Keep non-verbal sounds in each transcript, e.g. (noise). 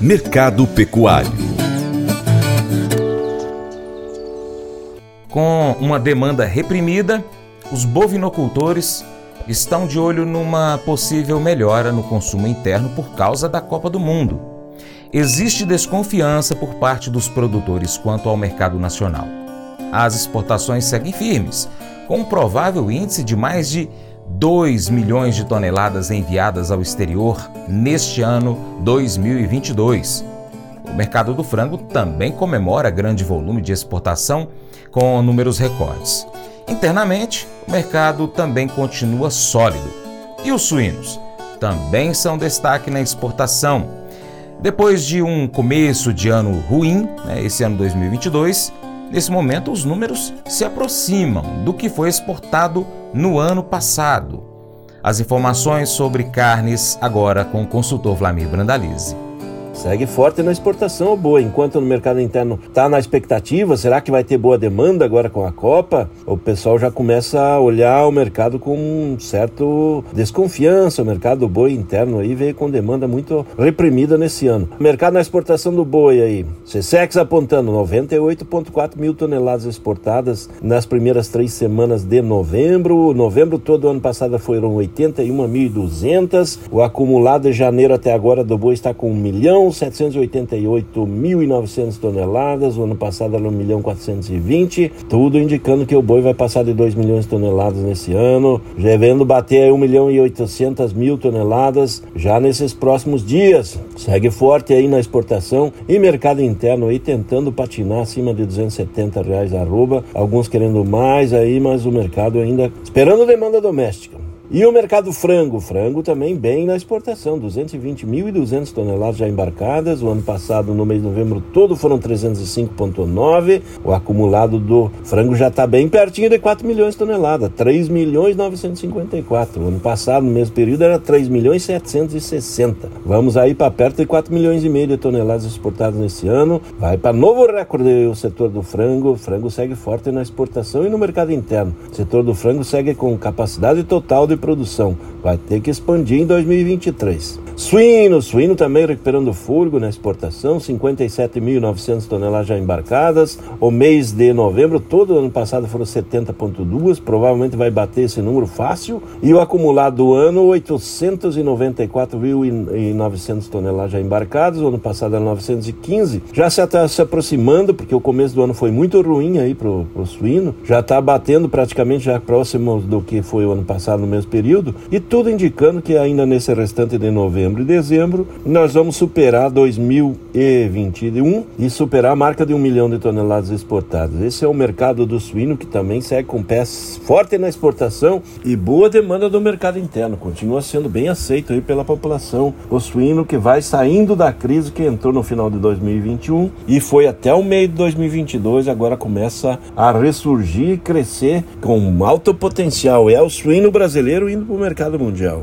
Mercado Pecuário Com uma demanda reprimida, os bovinocultores estão de olho numa possível melhora no consumo interno por causa da Copa do Mundo. Existe desconfiança por parte dos produtores quanto ao mercado nacional. As exportações seguem firmes, com um provável índice de mais de 2 milhões de toneladas enviadas ao exterior neste ano 2022. O mercado do frango também comemora grande volume de exportação com números recordes. Internamente, o mercado também continua sólido. E os suínos? Também são destaque na exportação. Depois de um começo de ano ruim, né, esse ano 2022, nesse momento os números se aproximam do que foi exportado no ano passado. As informações sobre carnes agora com o consultor Vlamir Brandalize. Segue forte na exportação boa, enquanto no mercado interno está na expectativa, será que vai ter boa demanda agora com a Copa? O pessoal já começa a olhar o mercado com um certo desconfiança. O mercado do boi interno aí veio com demanda muito reprimida nesse ano. O mercado na exportação do boi aí, CSEX apontando 98,4 mil toneladas exportadas nas primeiras três semanas de novembro. Novembro todo ano passado foram 81.200. O acumulado de janeiro até agora do boi está com 1 milhão 788.900 toneladas, o ano passado era 1 milhão 420, tudo indicando que o boi vai passar de 2 milhões de toneladas nesse ano, já vendo bater aí 1 milhão e 800 mil toneladas já nesses próximos dias. Segue forte aí na exportação e mercado interno aí tentando patinar acima de 270 reais arroba, alguns querendo mais aí, mas o mercado ainda esperando demanda doméstica. E o mercado frango, frango também bem na exportação, 220.200 toneladas já embarcadas. O ano passado, no mês de novembro, todo foram 305,9. O acumulado do frango já está bem pertinho de 4 milhões de toneladas, 3 milhões 954. O ano passado, no mesmo período, era 3 milhões 760. Vamos aí para perto de 4 milhões e meio de toneladas exportadas nesse ano. Vai para novo recorde o setor do frango. O frango segue forte na exportação e no mercado interno. O setor do frango segue com capacidade total de produção. Vai ter que expandir em 2023. Suíno, suíno também recuperando fôlego na exportação, 57.900 toneladas já embarcadas. O mês de novembro, todo ano passado foram 70,2, provavelmente vai bater esse número fácil. E o acumulado do ano, 894.900 toneladas já embarcadas. O ano passado era 915. Já se está se aproximando, porque o começo do ano foi muito ruim aí para o suíno. Já está batendo praticamente já próximo do que foi o ano passado no mesmo período. E tudo indicando que ainda nesse restante de novembro novembro e dezembro, nós vamos superar 2021 e superar a marca de um milhão de toneladas exportadas. Esse é o mercado do suíno que também segue com pés forte na exportação e boa demanda do mercado interno. Continua sendo bem aceito aí pela população. O suíno que vai saindo da crise que entrou no final de 2021 e foi até o meio de 2022, agora começa a ressurgir e crescer com alto potencial. É o suíno brasileiro indo para o mercado mundial.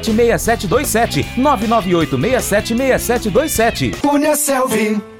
998676727. Cunha Selvi.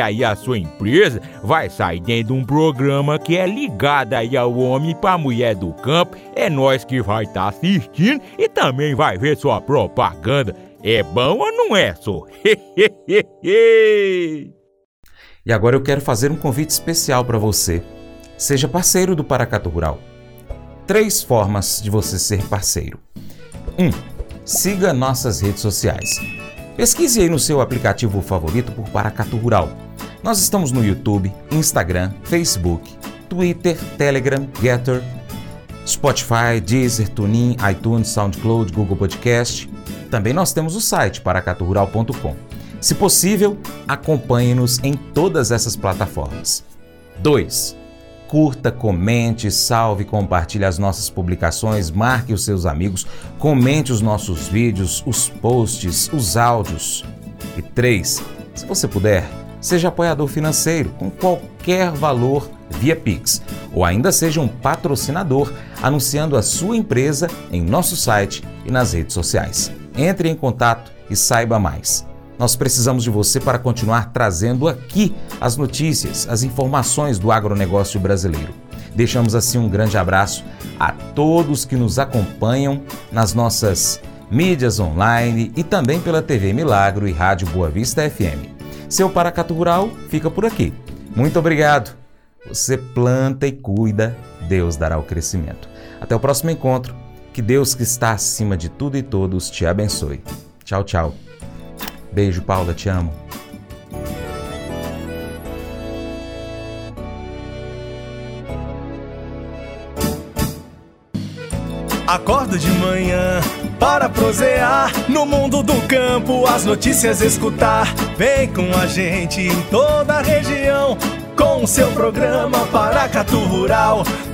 aí a sua empresa vai sair dentro de um programa que é ligado aí ao homem para a mulher do campo. É nós que vai estar tá assistindo e também vai ver sua propaganda. É bom ou não é, só? (laughs) e agora eu quero fazer um convite especial para você. Seja parceiro do Paracato Rural. Três formas de você ser parceiro. 1. Um, siga nossas redes sociais. Pesquise aí no seu aplicativo favorito por Paracato Rural nós estamos no YouTube, Instagram, Facebook, Twitter, Telegram, Getter, Spotify, Deezer, TuneIn, iTunes, SoundCloud, Google Podcast. Também nós temos o site paracaturural.com. Se possível, acompanhe-nos em todas essas plataformas. 2. Curta, comente, salve, compartilhe as nossas publicações, marque os seus amigos, comente os nossos vídeos, os posts, os áudios. E 3. Se você puder, Seja apoiador financeiro com qualquer valor via Pix, ou ainda seja um patrocinador anunciando a sua empresa em nosso site e nas redes sociais. Entre em contato e saiba mais. Nós precisamos de você para continuar trazendo aqui as notícias, as informações do agronegócio brasileiro. Deixamos assim um grande abraço a todos que nos acompanham nas nossas mídias online e também pela TV Milagro e Rádio Boa Vista FM. Seu Paracato Rural fica por aqui. Muito obrigado. Você planta e cuida, Deus dará o crescimento. Até o próximo encontro. Que Deus que está acima de tudo e todos te abençoe. Tchau, tchau. Beijo, Paula, te amo. Acordo de manhã para prosear no mundo do campo, as notícias escutar. Vem com a gente em toda a região com o seu programa Paracatu Rural.